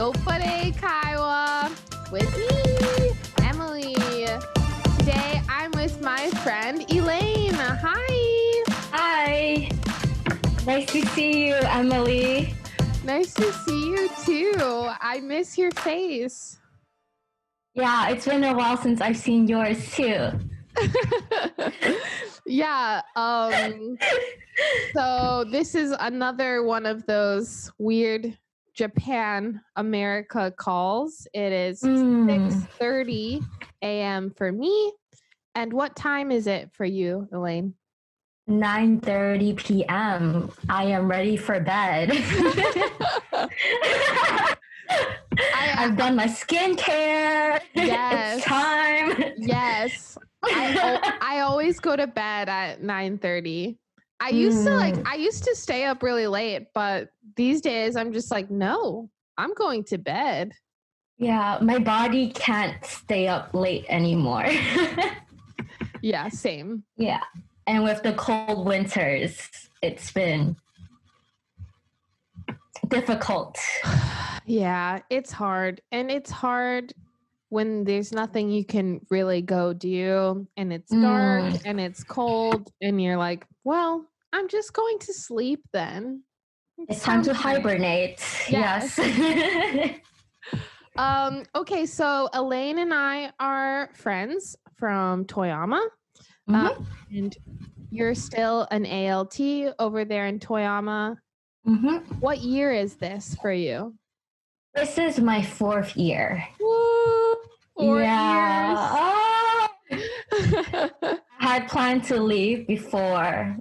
Yopare Kaiwa with me, Emmalee. Today I'm with my friend Elaine. Hi. Hi. Nice to see you, Emmalee. Nice to see you too. I miss your face. Yeah, it's been a while since I've seen yours too. yeah. Um, so this is another one of those weird Japan America calls. It is Mm. 6:30 a.m. for me. And what time is it for you, Elaine? 9:30 p.m. I am ready for bed. I've done my skincare. Yes. It's time. Yes. I, I always go to bed at 9:30. I used to like Mm. I used to stay up really late, but these days I'm just like, no, I'm going to bed. Yeah, my body can't stay up late anymore. Yeah, same. yeah. And with the cold winters, it's been difficult. Yeah, it's hard. And it's hard when there's nothing you can really go do and it's dark Mm. and it's cold and you're like, well, I'm just going to sleep then. It's time to hibernate. Yes. Yes. Um, okay, so Elaine and I are friends from Toyama. Mhm, Um, and you're still an ALT over there in Toyama. mhm. What year is this for you? This is my fourth year. Woo! Four yeah. Oh, years. I had planned to leave before,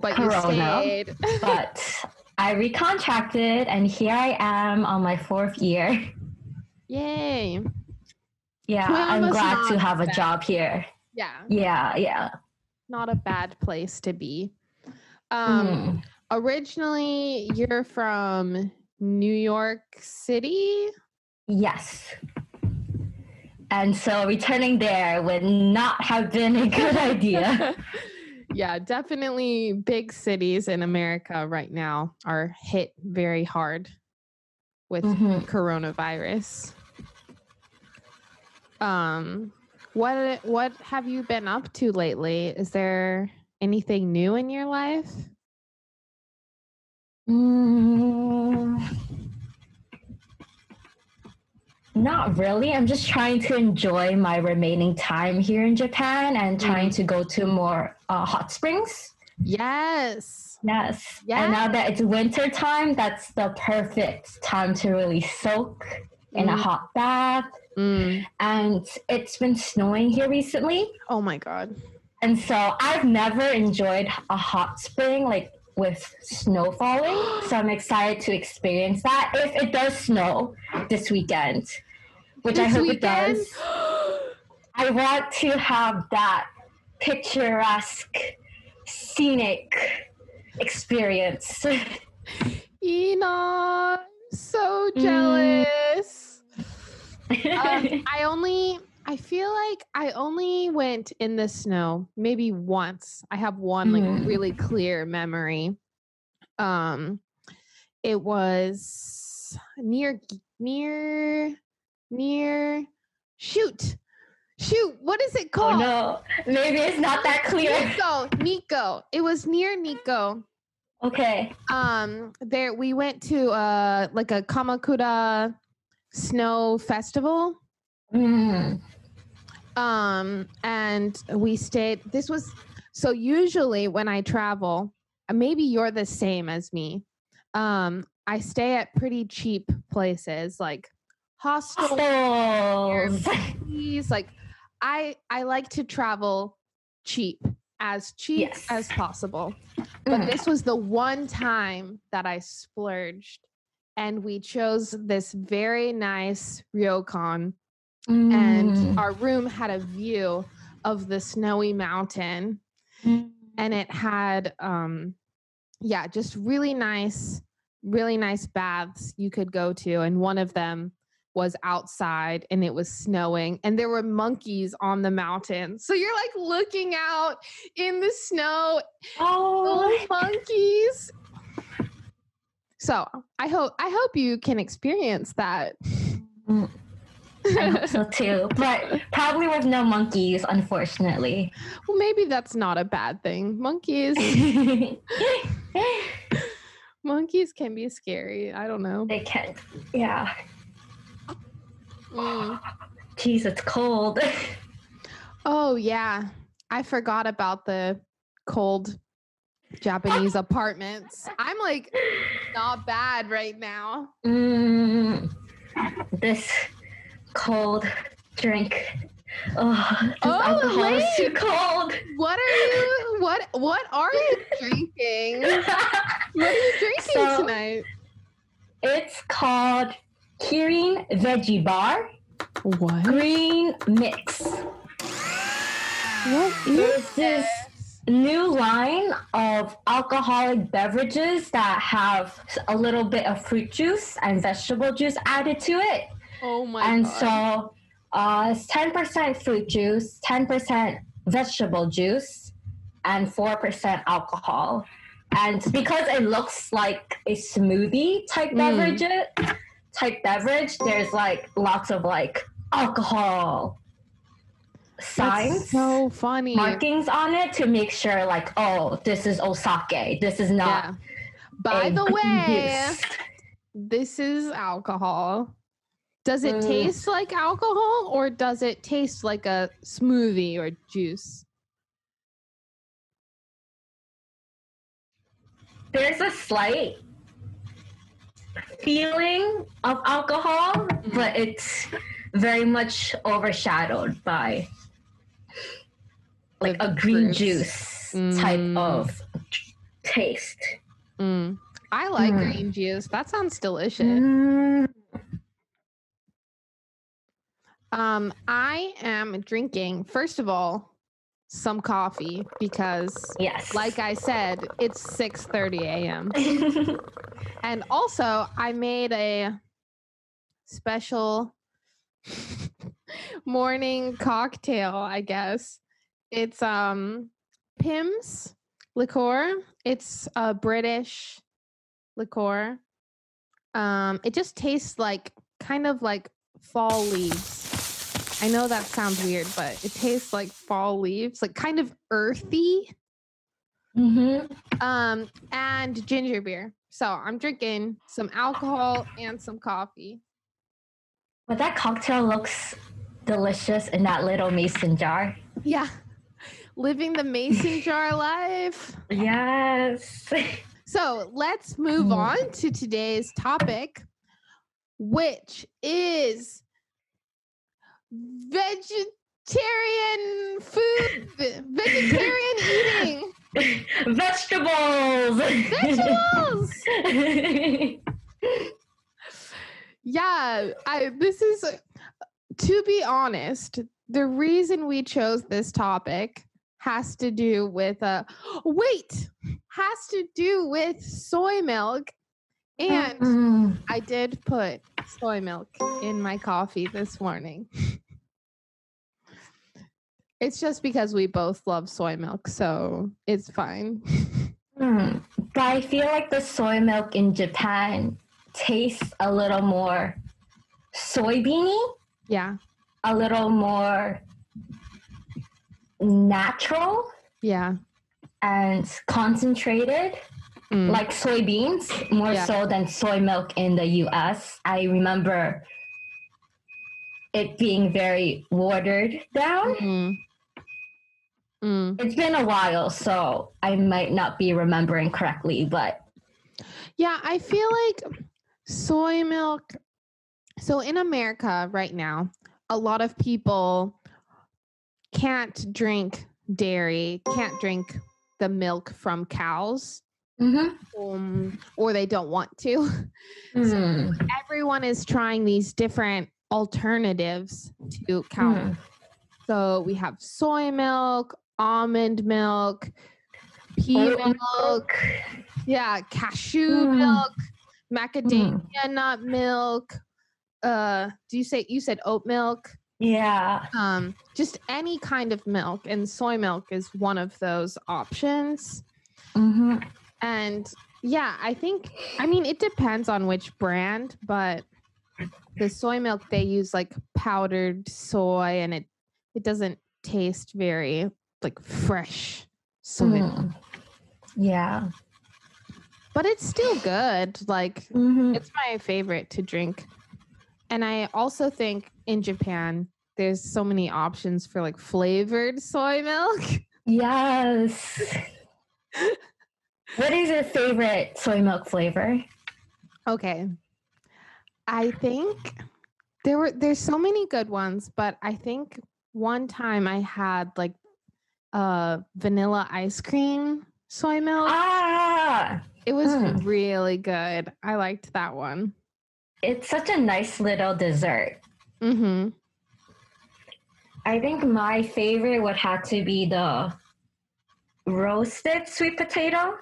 but Corona. but I recontracted, and here I am on my fourth year. Yay. Yeah, I'm glad to have a bad. job here. Yeah, Yeah, yeah. not a bad place to be. Um, Mm. originally you're from New York City. Yes. And so returning there would not have been a good idea. Yeah, definitely big cities in America right now are hit very hard with Mhm. coronavirus. Um what what have you been up to lately? Is there anything new in your life? Mm, not really. I'm just trying to enjoy my remaining time here in Japan and trying to go to more uh, hot springs. Yes. Yes. And now that it's winter time, that's the perfect time to really soak in a Mm. hot bath. Mm. And it's been snowing here recently. Oh my god. And so I've never enjoyed a hot spring like with snow falling. so I'm excited to experience that if it does snow this weekend, which I hope weekend? it does. I want to have that picturesque, scenic experience. Ina, so Mm. jealous. um, I only I feel like I only went in the snow maybe once. I have one like Mm. really clear memory. Um it was near near near shoot. Shoot, what is it called oh called? no, maybe it's not that clear. Nikko, Nikko. It was near Nikko. Okay. um there we went to uh like a kamakura snow festival Mm. um and we stayed this was so usually when i travel maybe you're the same as me um i stay at pretty cheap places like hostels Hostels. Like i i like to travel cheap as cheap Yes. as possible but Mm. this was the one time that I splurged and we chose this very nice ryokan Mm. and our room had a view of the snowy mountain Mm. and it had um yeah just really nice really nice baths you could go to and one of them was outside and it was snowing and there were monkeys on the mountain so you're like looking out in the snow Oh, monkeys So I hope I hope you can experience that. I hope so too, but probably with no monkeys, unfortunately. Well, maybe that's not a bad thing. Monkeys, monkeys can be scary. I don't know. They can, yeah. Mm. Jeez, it's cold. Oh yeah, I forgot about the cold Japanese apartments. I'm like not bad right now. Mm, this cold drink. Oh, this Oh, alcohol is too cold. What are you? What what are you drinking? What are you drinking So- tonight? it's called Kirin Veggie Bar What? Green Mix. What is this new line of alcoholic beverages that have a little bit of fruit juice and vegetable juice added to it. Oh my and god. so uh, it's 10% fruit juice, 10% vegetable juice, and 4% alcohol. And because it looks like a smoothie type Mm. beverage, type beverage, there's like lots of like alcohol signs, That's so funny. markings on it to make sure like, oh, this is Osake. This is Yeah. not. By the way, this is alcohol. Does it Mm. taste like alcohol or does it taste like a smoothie or juice? there's a slight feeling of alcohol, but it's very much overshadowed by like a green juice type Mm. of taste. Mm. I like Mm. green juice. That sounds delicious. Mm, Um, I am drinking, first of all, some coffee because yes. like I said, it's 6:30 a.m. And also, I made a special morning cocktail, I guess. It's um Pimm's liqueur. It's a British liqueur. Um it just tastes like kind of like fall leaves. I know that sounds weird, but it tastes like fall leaves, like kind of earthy Mm-hmm. um and ginger beer so i'm drinking some alcohol and some coffee But that cocktail looks delicious in that little mason jar. yeah living the mason jar life Yes. so let's move Mm. on to today's topic which is vegetarian food vegetarian eating Vegetables. vegetables Yeah, I this is to be honest, the reason we chose this topic has to do with uh wait, has to do with soy milk. And Mm. I did put soy milk in my coffee this morning. It's just because we both love soy milk, so it's fine. Hmm. But I feel like the soy milk in Japan tastes a little more soybeany, yeah. a little more natural Yeah. and concentrated, Mm. like soybeans, more Yeah. so than soy milk in the US. I remember it being very watered down. Mm. Mm. It's been a while, so I might not be remembering correctly, but Yeah, I feel like soy milk. So in America right now, a lot of people can't drink dairy, can't drink the milk from cows, Mhm. um, or they don't want to. Hmm. Everyone is trying these different alternatives to cow milk. Hmm. So we have soy milk, almond milk, pea Oat milk, yeah, cashew Mm. milk, macadamia nut milk. Uh, do you say you said oat milk? Yeah. Um, just any kind of milk, and soy milk is one of those options. hmm And Yeah, I think I mean it depends on which brand, but the soy milk they use like powdered soy and it it doesn't taste very like fresh soy. Mm. Yeah. But it's still good. Like Mhm. it's my favorite to drink. And I also think in Japan there's so many options for like flavored soy milk. Yes. what is your favorite soy milk flavor? Okay. I think there were there's so many good ones, but I think one time I had like uh vanilla ice cream soy milk. Ah, It was mm. really good. I liked that one. it's such a nice little dessert. Mhm. I think my favorite would have to be the roasted sweet potato.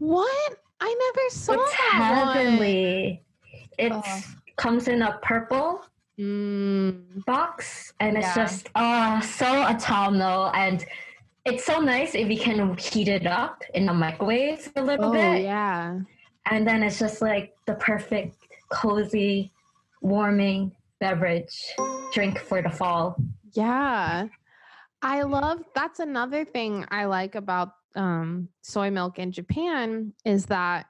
What? I never saw it's that heavenly. It Oh. comes in a purple Mm. box and it's just oh so autumnal and it's so nice if you can heat it up in the microwave a little Oh bit yeah. and then it's just like the perfect cozy warming beverage drink for the fall Yeah. I love that's another thing I like about um, soy milk in Japan is that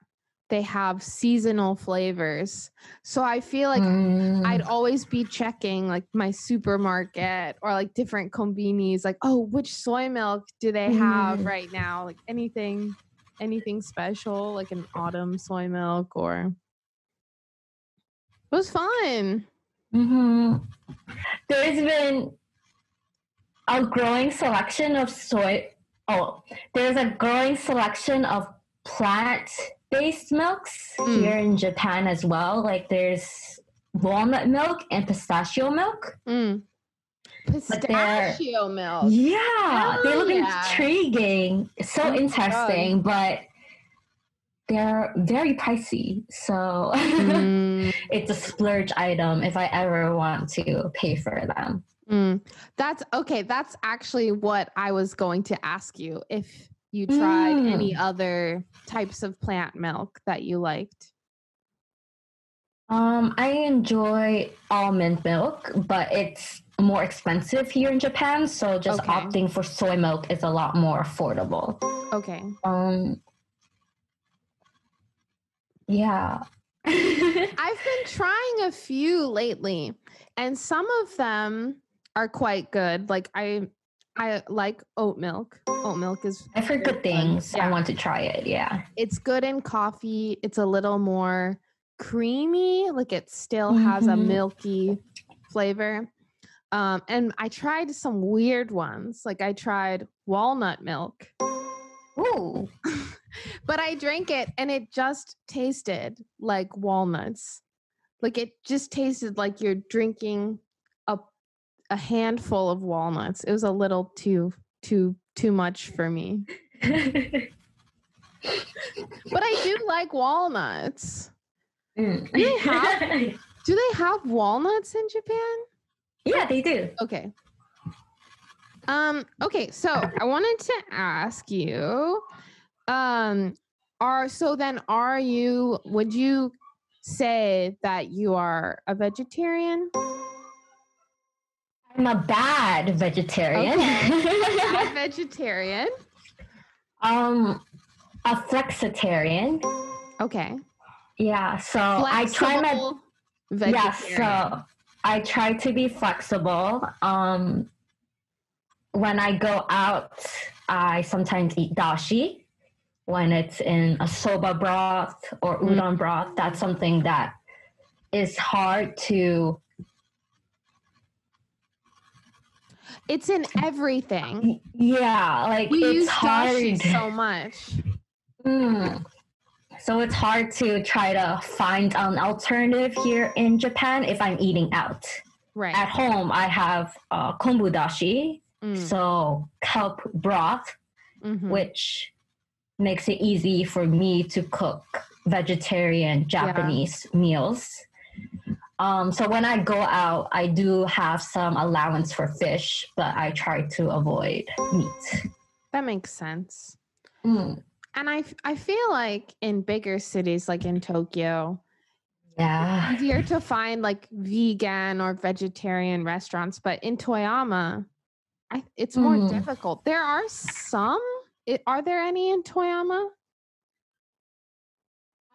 they have seasonal flavors. So I feel like Mm. I'd always be checking like my supermarket or like different convenies like oh which soy milk do they have Mm. right now like anything anything special like an autumn soy milk or it was fun. hmm There's been a growing selection of soy. Oh, there's a growing selection of plant-based milks Mm. here in Japan as well. Like there's walnut milk and pistachio milk. Mm. Pistachio milk. Yeah, they look yeah. intriguing. So Oh interesting, but they're very pricey. So Mm, it's a splurge item if I ever want to pay for them. Mm. That's okay. That's actually what I was going to ask you if you tried any other types of plant milk that you liked. Um, I enjoy almond milk, but it's more expensive here in Japan. So just Okay. opting for soy milk is a lot more affordable. Okay. Um, yeah. I've been trying a few lately, and some of them are quite good. Like I I like oat milk. Oat milk is I've heard good things. Yeah. I want to try it. Yeah. it's good in coffee. It's a little more creamy, like it still has a Mhm. milky flavor. Um, and I tried some weird ones. Like I tried walnut milk, Ooh. but I drank it and it just tasted like walnuts. Like it just tasted like you're drinking a handful of walnuts. It was a little too too too much for me. But I do like walnuts. Mm. they have- Do they have walnuts in Japan? yeah, they do. Okay. Um okay, so I wanted to ask you um are so then are you would you say that you are a vegetarian? I'm a bad vegetarian. Bad vegetarian. um, a flexitarian. Okay. Yeah, so I try my Flexible yeah, so I try to be flexible. Um, when I go out, I sometimes eat dashi when it's in a soba broth or Mm. udon broth. That's something that is hard to. It's in everything. Yeah, like We it's use hard. so much. Mm. So it's hard to try to find an alternative here in Japan if I'm eating out. Right. At home, I have uh, kombu dashi, Mm, so kelp broth, mhm. which makes it easy for me to cook vegetarian Japanese meals. Um, so when I go out, I do have some allowance for fish, but I try to avoid meat. That makes sense. Mm. And I feel like in bigger cities like in Tokyo, Yeah. easier to find like vegan or vegetarian restaurants, but in Toyama, I, it's more Mm. difficult. There are some. i- are there any in Toyama?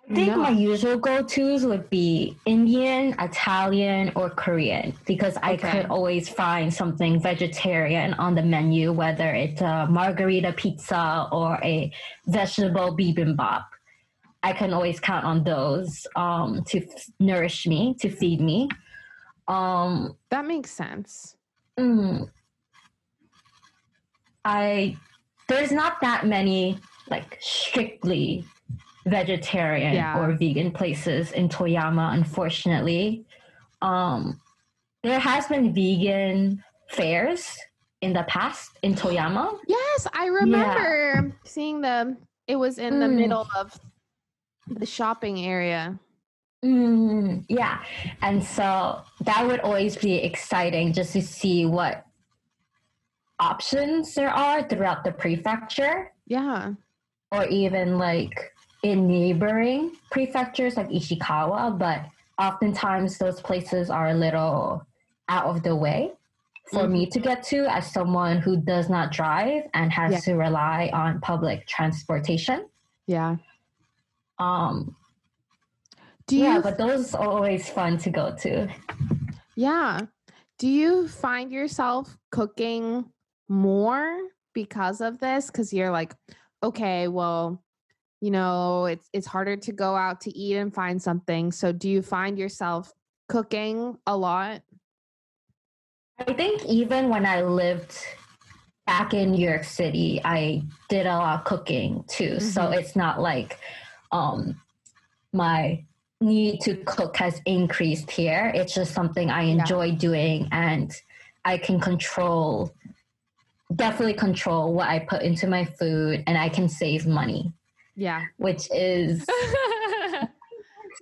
I think No. my usual go-tos would be Indian, Italian, or Korean because I Okay. could always find something vegetarian on the menu, whether it's a margherita pizza or a vegetable bibimbap. I can always count on those um, to f- nourish me, to feed me. Um, That makes sense. Mm. I there's not that many like strictly vegetarian Yeah. or vegan places in Toyama, unfortunately. Um, there has been vegan fairs in the past in Toyama. Yes, I remember seeing the. It was in the Mm. middle of the shopping area. Mm, yeah, and so that would always be exciting just to see what options there are throughout the prefecture. Yeah. or even like in neighboring prefectures like Ishikawa, but oftentimes those places are a little out of the way for me to get to as someone who does not drive and has Yeah. to rely on public transportation. Yeah. Um, Do you yeah, but those are always fun to go to. Yeah. Do you find yourself cooking more because of this? Because you're like, okay, well, you know, it's it's harder to go out to eat and find something. So do you find yourself cooking a lot? I think even when I lived back in New York City, I did a lot of cooking too. So Mhm. it's not like um, my need to cook has increased here. It's just something I enjoy doing and I can control, definitely control what I put into my food and I can save money, Yeah. which is to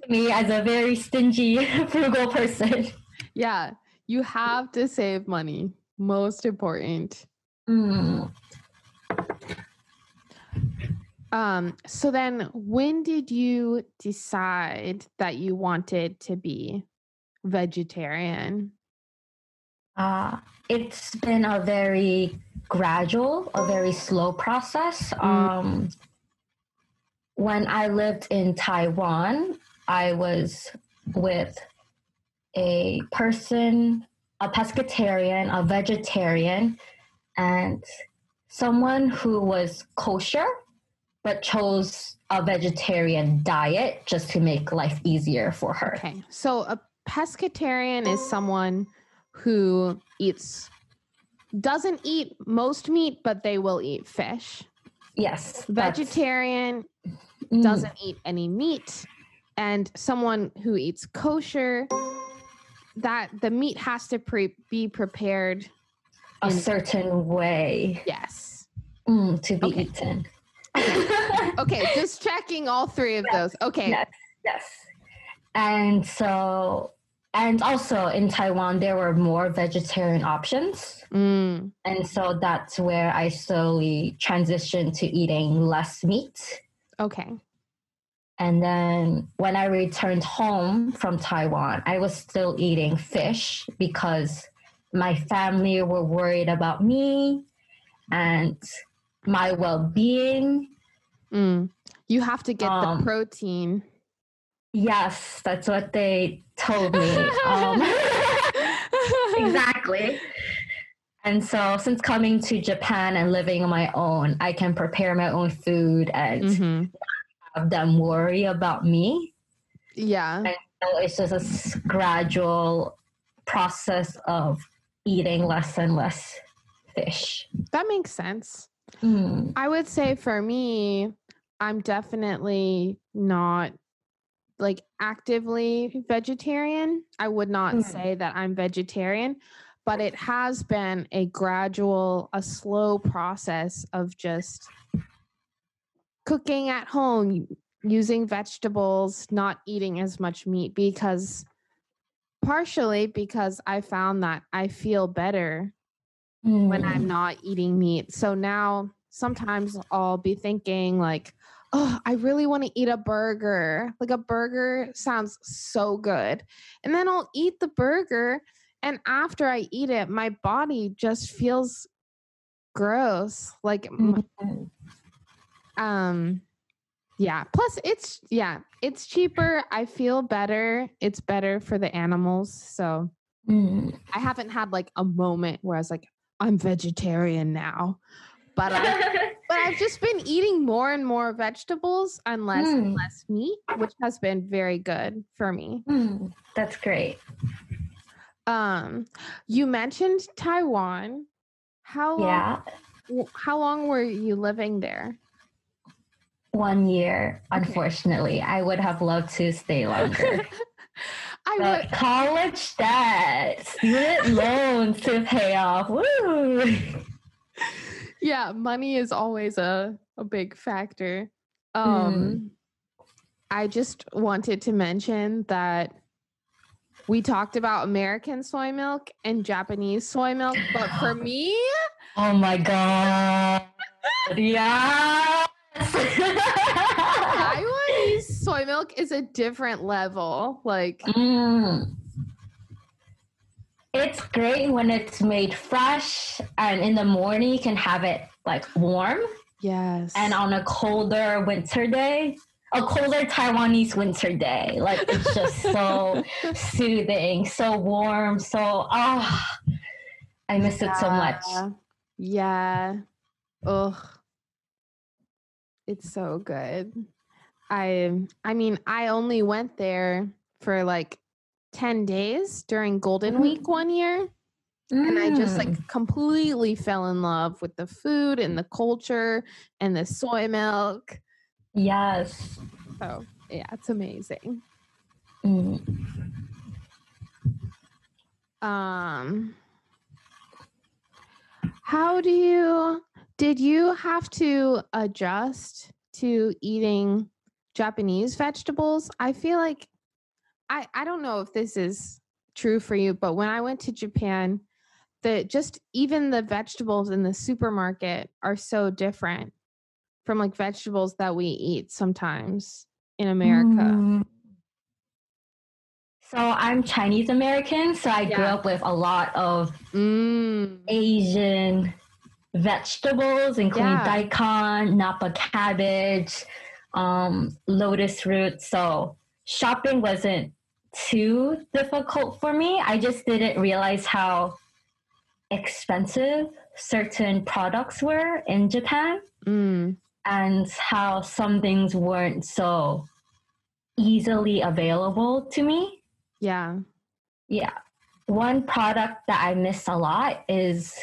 me as a very stingy, frugal person. yeah. You have to save money. Most important. Mm. Um, so then when did you decide that you wanted to be vegetarian? Uh, it's been a very gradual, a very slow process. Um, when I lived in Taiwan, I was with a person, a pescatarian, a vegetarian, and someone who was kosher but chose a vegetarian diet just to make life easier for her. Okay. So a pescatarian is someone who eats doesn't eat most meat, but they will eat fish. Yes. Vegetarian mm, doesn't eat any meat. And someone who eats kosher, that the meat has to pre- be prepared. a in- certain way. Yes. Mm, to be Okay. eaten. Okay, just checking all three of those. Okay. Yes, yes. And so, and also in Taiwan, there were more vegetarian options. Mm, And so that's where I slowly transitioned to eating less meat. okay. And then when I returned home from Taiwan, I was still eating fish because my family were worried about me and my well being. Mm. You have to get Um, the protein. Yes, that's what they told me. um, exactly. And so, since coming to Japan and living on my own, I can prepare my own food and Mhm. have them worry about me. Yeah. So it's just a gradual process of eating less and less fish. That makes sense. Mm. I would say for me, I'm definitely not like actively vegetarian. I would not Mm. say that I'm vegetarian, but it has been a gradual, a slow process of just cooking at home, using vegetables, not eating as much meat because partially because I found that I feel better when I'm Mm. not eating meat. So now sometimes I'll be thinking like, oh, I really want to eat a burger. Like a burger sounds so good. And then I'll eat the burger. And after I eat it, my body just feels gross. Like, m- um, yeah. Plus, it's, yeah, it's cheaper. I feel better. It's better for the animals. So Mm. I haven't had like a moment where I was like, I'm vegetarian now. But I but I've just been eating more and more vegetables and less and Mm. less meat, which has been very good for me. Mm, That's great. Um, you mentioned Taiwan. How long, Yeah. w- how long were you living there? One year, Okay. unfortunately. I would have loved to stay longer. I but would. college debt, student loans to pay off. Woo! Yeah, money is always a a big factor. Um, I just wanted to mention that we talked about American soy milk and Japanese soy milk, but for me, Oh my god. Yes. Taiwanese soy milk is a different level. Like, Mm. It's great when it's made fresh and in the morning you can have it like warm yes. and on a colder winter day, a colder Taiwanese winter day. Like it's just so soothing, so warm, so ah I miss it so much. Yeah. Yeah. Ugh. It's so good. I I mean, I only went there for like 10 days during Golden Mhm. Week one year. And I just Mm. like completely fell in love with the food and the culture and the soy milk. Yes. So yeah, it's amazing. Mm. Um how do you did you have to adjust to eating Japanese vegetables? I feel like I I don't know if this is true for you, but when I went to Japan, the just even the vegetables in the supermarket are so different from like vegetables that we eat sometimes in America. Mm. So I'm Chinese American, so I grew up with a lot of Mm. Asian vegetables, including Yeah. daikon, napa cabbage, um, lotus root. So shopping wasn't too difficult for me. I just didn't realize how expensive certain products were in Japan Mm. and how some things weren't so easily available to me. Yeah. Yeah. One product that I miss a lot is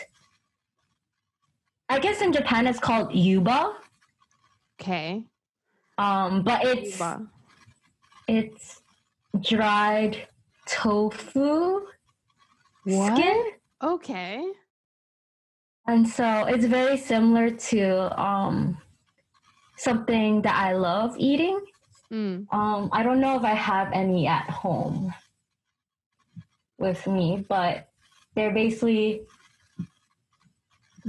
I guess in Japan it's called yuba. Okay. Um, but it's Yuba. It's dried tofu What? skin. Okay. And so it's very similar to um something that I love eating. Mm. Um, I don't know if I have any at home with me, but they're basically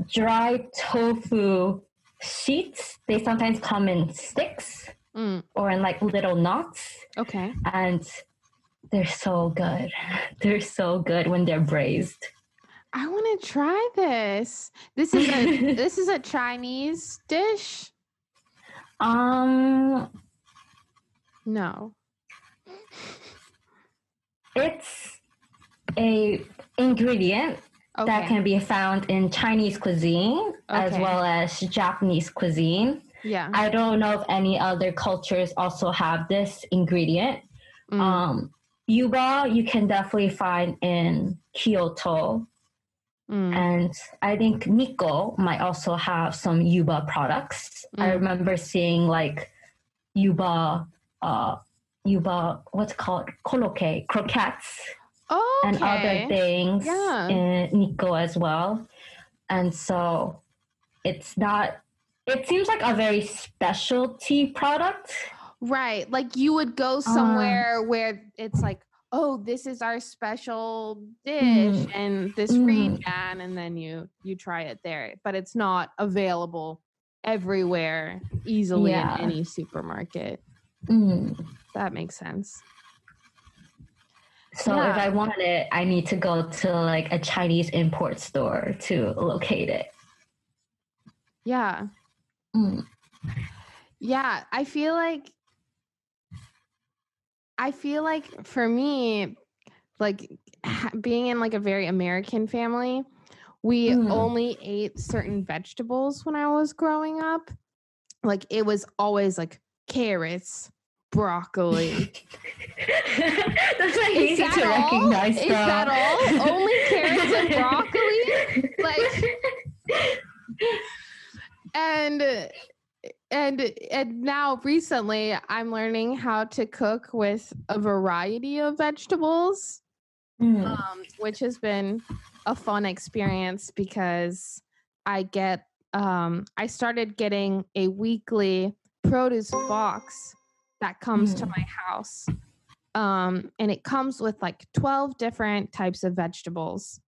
dried tofu sheets. They sometimes come in sticks Mm. or in like little knots, Okay. and they're so good. They're so good when they're braised. I want to try this. This is a this is a Chinese dish. Um, No. it's a ingredient Okay. that can be found in Chinese cuisine as well as Japanese cuisine. Yeah. I don't know if any other cultures also have this ingredient. Mm. Um, yuba you can definitely find in Kyoto, Mm. and I think Nikko might also have some yuba products. I Mm. remember seeing like yuba, uh, yuba, what's it called koroke, croquettes okay. and other things Yeah. in Nikko as well. And so it's not, it seems like a very specialty product. Right. Like you would go Uh. somewhere where it's like, oh, this is our special dish Mm. and this Mm. region, and then you you try it there. But it's not available everywhere easily Yeah. in any supermarket. Mm. That makes sense. So Yeah. if I want it, I need to go to like a Chinese import store to locate it. Yeah. Mm. Yeah, I feel like I feel like for me like ha- being in like a very American family, we Mm. only ate certain vegetables when I was growing up. Like it was always like carrots, broccoli. That's Is easy that to all? recognize. Is bro. that all? Only carrots and broccoli? Like and and and now recently i'm learning how to cook with a variety of vegetables Mm. um, which has been a fun experience because i get um, i started getting a weekly produce box that comes to Mm. my house um, and it comes with like 12 different types of vegetables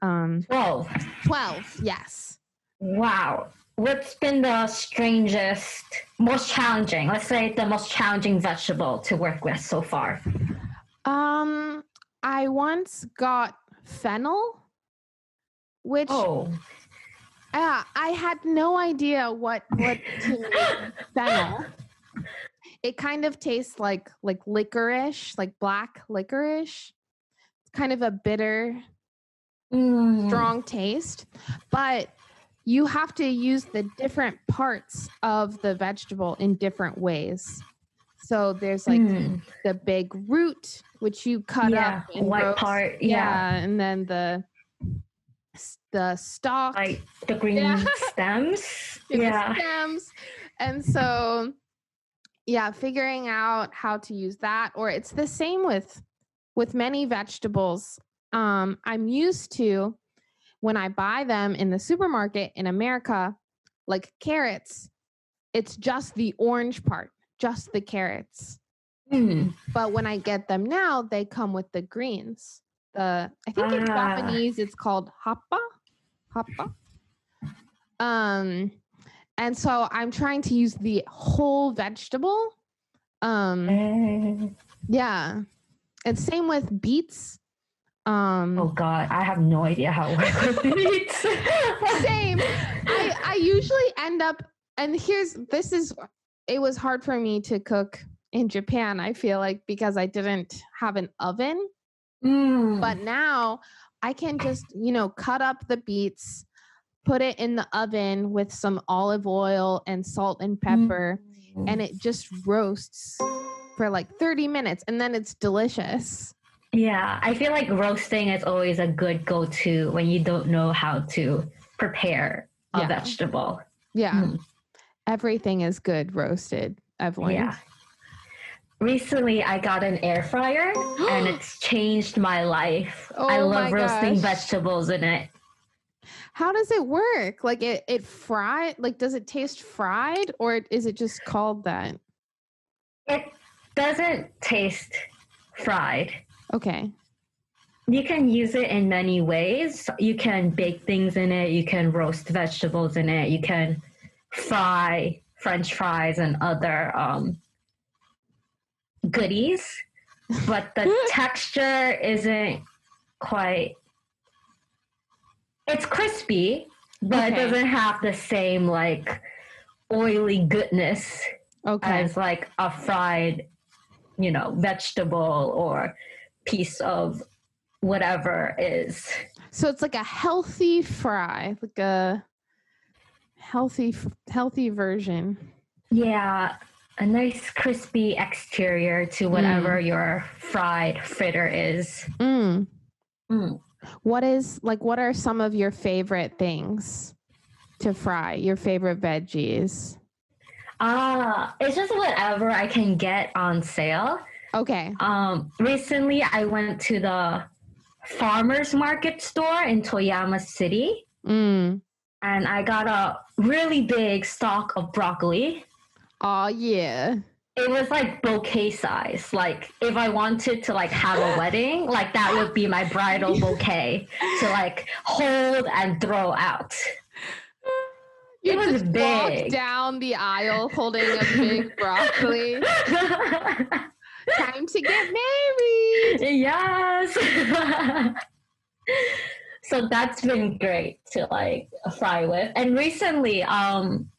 um, Whoa. 12 yes Wow. What's been the strangest, most challenging, let's say the most challenging vegetable to work with so far? Um, I once got fennel, which Oh. uh, I had no idea what what to fennel. It kind of tastes like like licorice, like black licorice. It's kind of a bitter, Mm. strong taste, but you have to use the different parts of the vegetable in different ways. So there's like Mm. the big root, which you cut yeah, up and white roast. part. Yeah. Yeah. and then the the stalk, Like the green Yeah. stems. and Yeah. stems, and so yeah, figuring out how to use that, or it's the same with with many vegetables. Um, I'm used to when I buy them in the supermarket in America, like carrots. It's just the orange part, just the carrots. Mm. But when I get them now, they come with the greens. The I think in Ah. Japanese it's called happa. Happa. Um and so I'm trying to use the whole vegetable. Um Eh. yeah. And same with beets. Um Oh God, I have no idea how it works with beets. same. I I usually end up and here's this is it was hard for me to cook in Japan, I feel like because I didn't have an oven. Mm. But now I can just, you know, cut up the beets, put it in the oven with some olive oil and salt and pepper, and it just roasts for like 30 minutes and then it's delicious. Yeah, I feel like roasting is always a good go to when you don't know how to prepare a Yeah. vegetable. Yeah. Mm. Everything is good roasted. I've. Yeah. Recently, I got an air fryer and it's changed my life. I Oh love my roasting gosh. vegetables in it. How does it work? Like it it fried like does it taste fried or is it just called that? It doesn't taste fried. Okay. You can use it in many ways. You can bake things in it, you can roast vegetables in it, you can fry french fries and other um, goodies, but the texture isn't quite. It's crispy, but Okay. it doesn't have the same like oily goodness Okay. as like a fried, you know, vegetable or piece of whatever is. So it's like a healthy fry, like a healthy healthy version. Yeah, a nice crispy exterior to whatever your fried fritter is. Mm. Mm. What is like what are some of your favorite things to fry? Your favorite veggies? Ah, it's just whatever I can get on sale. Okay. Um, recently I went to the farmers market store in Toyama City Mm. and I got a really big stock of broccoli. Oh yeah. It was like bouquet size. Like if I wanted to like have a wedding, like that would be my bridal bouquet to like hold and throw out. You It was just big. down the aisle holding a big broccoli. Time to get married. yes. so that's been great to like fry with. And recently, um,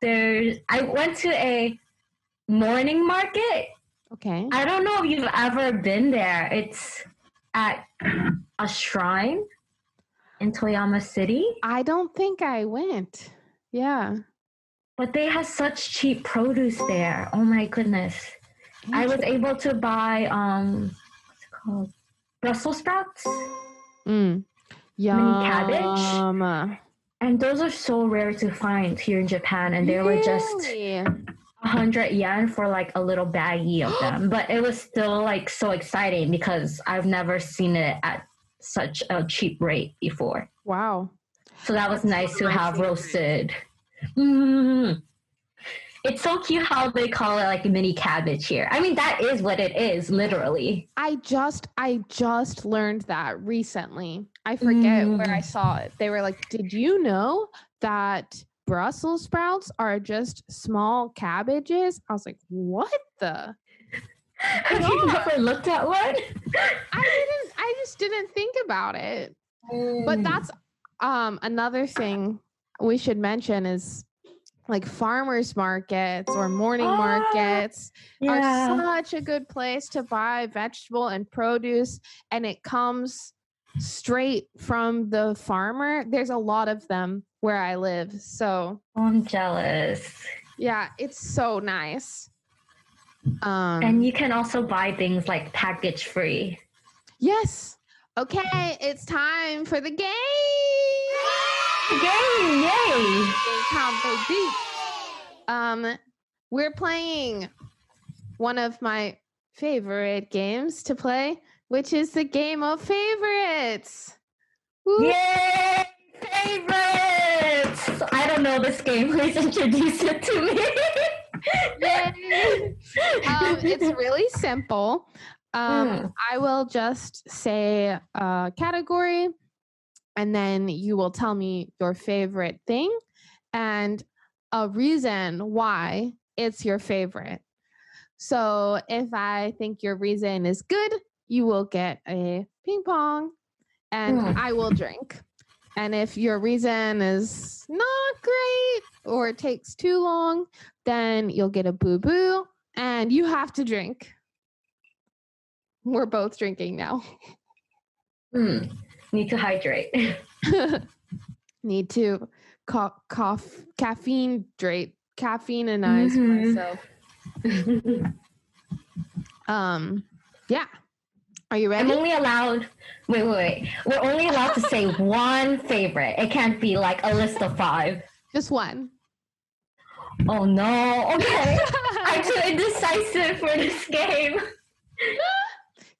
there's I went to a morning market. Okay. I don't know if you've ever been there. It's at a shrine in Toyama City, I don't think I went. Yeah. but they have such cheap produce there. Oh my goodness. I was able to buy um what's it called? Brussels sprouts. Mm. cabbage? Yum. And those are so rare to find here in Japan and they were just a hundred yen for like a little baggie of them. But it was still like so exciting because I've never seen it at such a cheap rate before. Wow. So that was nice to have roasted. Mm. It's so cute how they call it like a mini cabbage here. I mean that is what it is, literally. I just I just learned that recently. I forget where I Mm. saw it. They were like, "Did you know that Brussels sprouts are just small cabbages?" I was like, "What the?" Have you never looked at one? I didn't I just didn't think about it. But Mm. that's um another thing we should mention is like farmers markets or morning Ah, markets yeah. are such a good place to buy vegetable and produce and it comes straight from the farmer there's a lot of them where i live so I'm jealous. yeah it's so nice um And you can also buy things like package free. yes okay it's time for the game Yay! Yay! Game time, baby. um we're playing one of my favorite games to play which is the game of favorites Woo. Yay! Favorites! I don't know this game. Please introduce it to me. Um, it's really simple. Um, Mm. I will just say a category, and then you will tell me your favorite thing and a reason why it's your favorite. So if I think your reason is good, you will get a ping pong, and Mm. I will drink. And if your reason is not great or it takes too long, then you'll get a boo boo and you have to drink. We're both drinking now. Hmm. Need to hydrate. Need to co- cough, caffeine drate, caffeine-inize Mhm. myself. Um, yeah. Are you ready? I'm only allowed. Wait, wait, wait. We're only allowed to say one favorite. It can't be like a list of five. Just one. Oh no. Okay. I'm too indecisive for this game.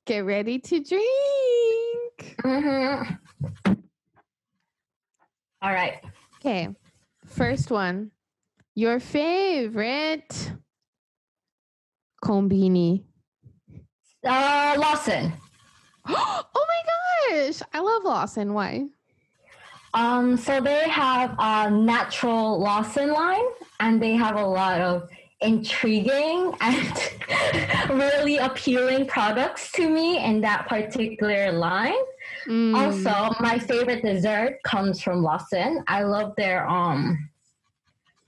Get ready to drink. Mhm. All right. Okay. First one. Your favorite combini. Uh, Lawson. oh my gosh. I love Lawson. Why? Um, so they have a natural Lawson line, and they have a lot of intriguing and really appealing products to me in that particular line. Mm, Also, my favorite dessert comes from Lawson. I love their um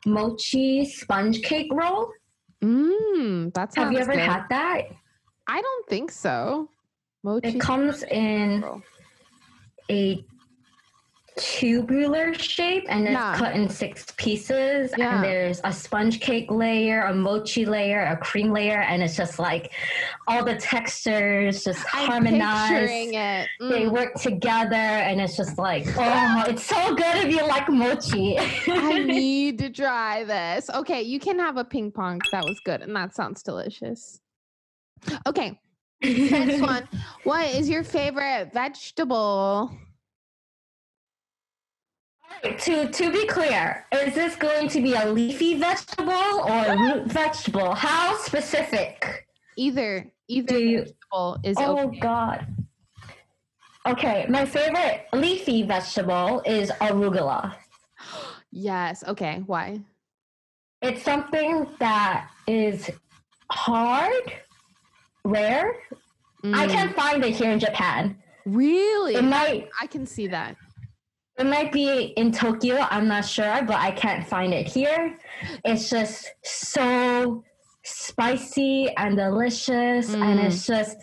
mochi sponge cake roll. mm, that sounds Have you ever good. had that? I don't think so. Mochi. It comes in roll. a tubular shape and it's Yeah. cut in six pieces Yeah. and there's a sponge cake layer a mochi layer a cream layer and it's just like all the textures just picturing it. they Mm. work together and it's just like oh it's so good if you like mochi I need to try this. Okay, you can have a ping pong. That was good, and that sounds delicious. Okay, next one. What is your favorite vegetable? To to be clear is this going to be a leafy vegetable or root vegetable how specific Either either you- vegetable is Oh okay. God. Okay, my favorite leafy vegetable is arugula. Yes. Okay. Why? It's something that is hard, rare. I Mm, can't find it here in Japan. really. It might I can see that. It might be in Tokyo, I'm not sure, but I can't find it here. It's just so spicy and delicious and Mm. it's just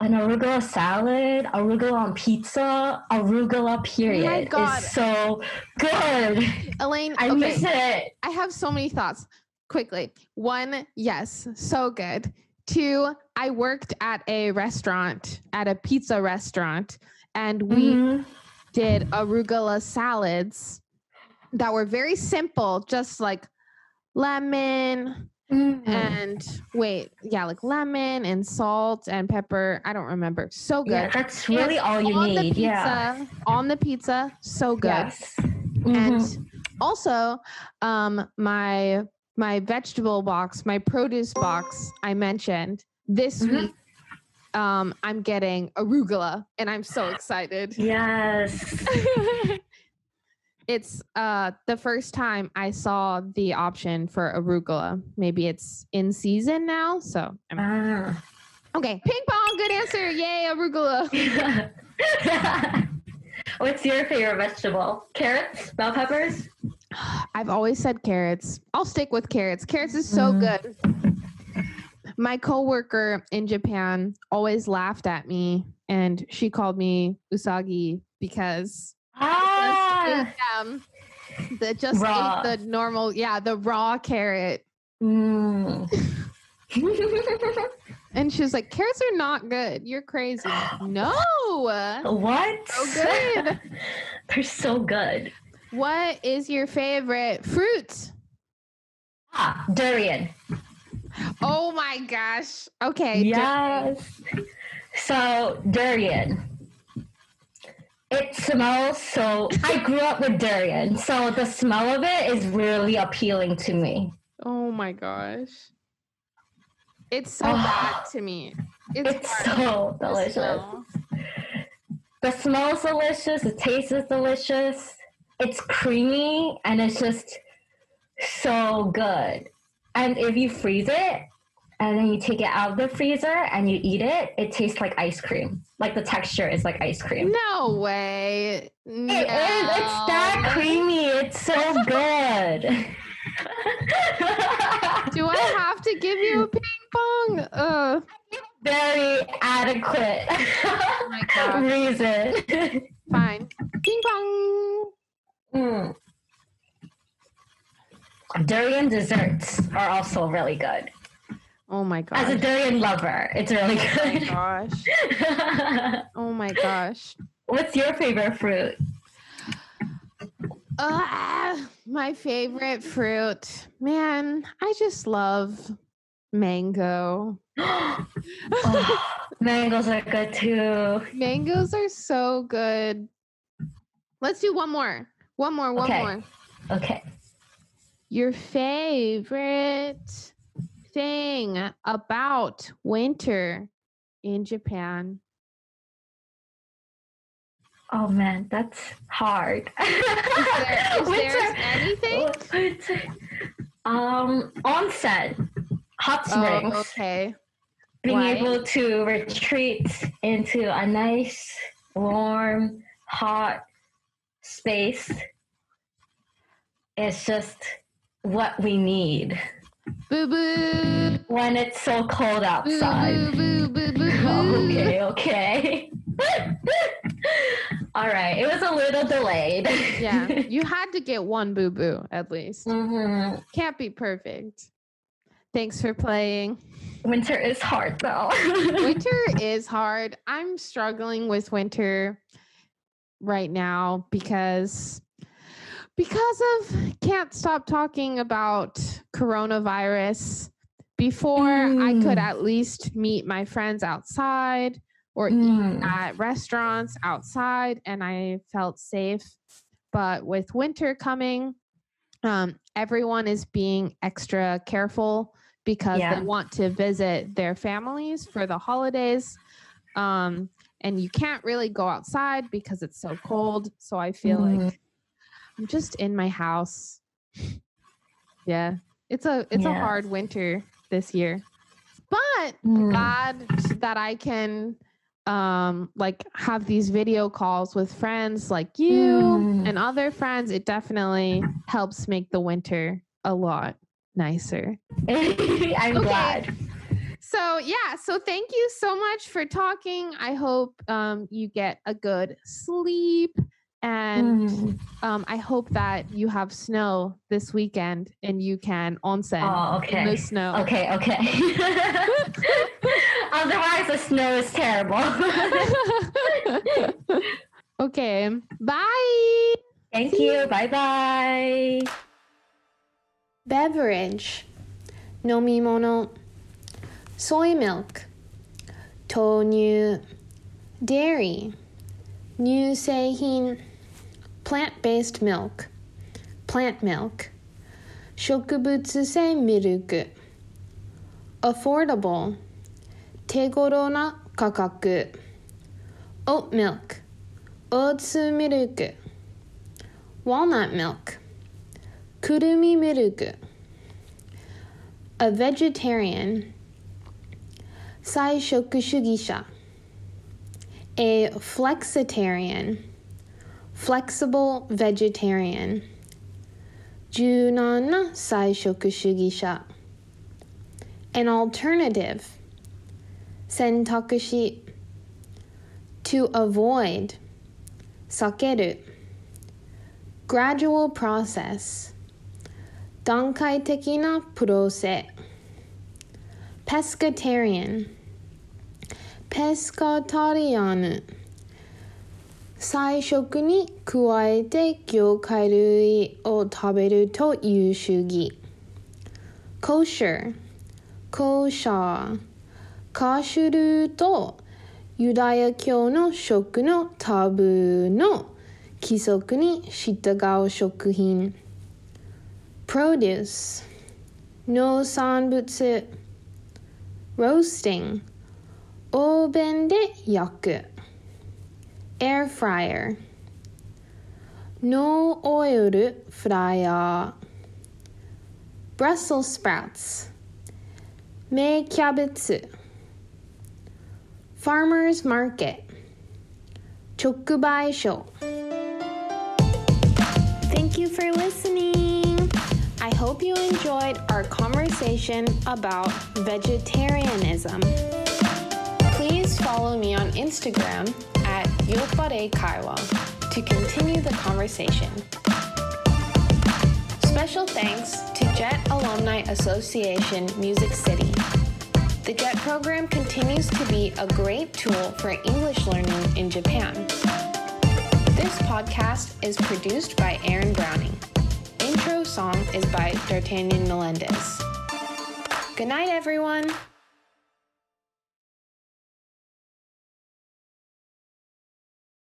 an arugula salad, arugula on pizza, arugula period God. is so good. Elaine. I okay. miss it. I have so many thoughts. Quickly. One, yes, so good. Two, I worked at a restaurant, at a pizza restaurant, and we Mhm. Did arugula salads that were very simple, just like lemon Mhm. and wait, yeah, like lemon and salt and pepper. I don't remember. So good. Yeah, that's really And all you on the need. pizza, Yeah. On the pizza, so good. Yes. Mhm. and also um my my vegetable box my produce box i mentioned this Mhm. week um i'm getting arugula and i'm so excited yes. it's uh the first time i saw the option for arugula maybe it's in season now so I'm, Ah. okay ping pong good answer yay arugula What's your favorite vegetable? Carrots, bell peppers? I've always said carrots. I'll stick with carrots. Carrots is so Mm. good. My coworker in Japan always laughed at me and she called me Usagi because Ah, I just ate them. The just Raw. ate the normal, yeah, the raw carrot. Mm. And she was like, carrots are not good. You're crazy. no. what? So good. They're so good. What is your favorite fruit? Ah, durian. Oh my gosh. Okay. Yes. So durian. It smells so. I grew up with durian, so the smell of it is really appealing to me. Oh my gosh. It's so Ah. bad to me. It's, It's so delicious. smell. The smell is delicious. The taste is delicious. It's creamy and it's just so good. And if you freeze it and then you take it out of the freezer and you eat it, it tastes like ice cream. Like the texture is like ice cream. No way. It is. It's that creamy. It's so good. Do I have to give you a ping pong? Uh, Very adequate oh my god. reason. Fine. Ping pong. Mm. Durian desserts are also really good. Oh my gosh. As a durian lover, it's really Oh my good. gosh. Oh my gosh. What's your favorite fruit? Ah, my favorite fruit. Man, I just love mango. Oh, mangoes are good too. Mangoes are so good. Let's do one more. One more, one Okay. more. Okay. Your favorite thing about winter in Japan? Oh man, that's hard. Is there, is there Winter- anything? Winter- Um, onsen, hot springs. Oh, okay. being Why? able to retreat into a nice, warm, hot space is just what we need Boo boo. when it's so cold outside. boo boo boo okay, okay. All right, it was a little delayed. Yeah, you had to get one boo boo at least. Mhm. Can't be perfect. Thanks for playing. Winter is hard though. winter is hard. I'm struggling with winter right now because because of can't stop talking about coronavirus. Before I could Mm. at least meet my friends outside or eat Mm. at restaurants outside and I felt safe. But with winter coming, um, everyone is being extra careful because Yeah. they want to visit their families for the holidays. Um, and you can't really go outside because it's so cold. So I feel Mhm. like I'm just in my house. Yeah. It's a it's a hard winter this year. But Mm. glad that I can um like have these video calls with friends like you Mm. and other friends. It definitely helps make the winter a lot nicer. I'm Okay. glad. So yeah, so thank you so much for talking. I hope um you get a good sleep and Mm. um I hope that you have snow this weekend and you can onsen Oh, in the okay. snow. Okay, okay. Otherwise, the snow is terrible. okay. Bye. Thank you. Bye bye. Beverage 飲み物 soy milk 豆乳 dairy 乳製品 plant-based milk plant milk 植物性ミルク affordable 手頃な価格 oat milk オーツミルク walnut milk くるみミルク A vegetarian 菜食主義者 A flexitarian flexible vegetarian 柔軟な菜食主義者 An alternative 選択肢 To avoid 避ける Gradual process 段階的なプロセ pescatarian ペスカタリアヌ 菜食に加えて魚介類を食べるという主義。kosher コーシャーカシュルとユダヤ教の食のタブーの規則に従う食品。produce 農産物。roasting オーブンで焼く。air fryer. No oil fryer. Brussels sprouts. Mei kiabetsu. Farmers market. Chokubai show. Thank you for listening. I hope you enjoyed our conversation about vegetarianism. Please follow me on Instagram at Yoppare Kaiwa to continue the conversation. Special thanks to JET Alumni Association Music City. The JET program continues to be a great tool for English learning in Japan. This podcast is produced by Aaron Browning. Intro song is by D'Artagnan Melendez. Good night, everyone.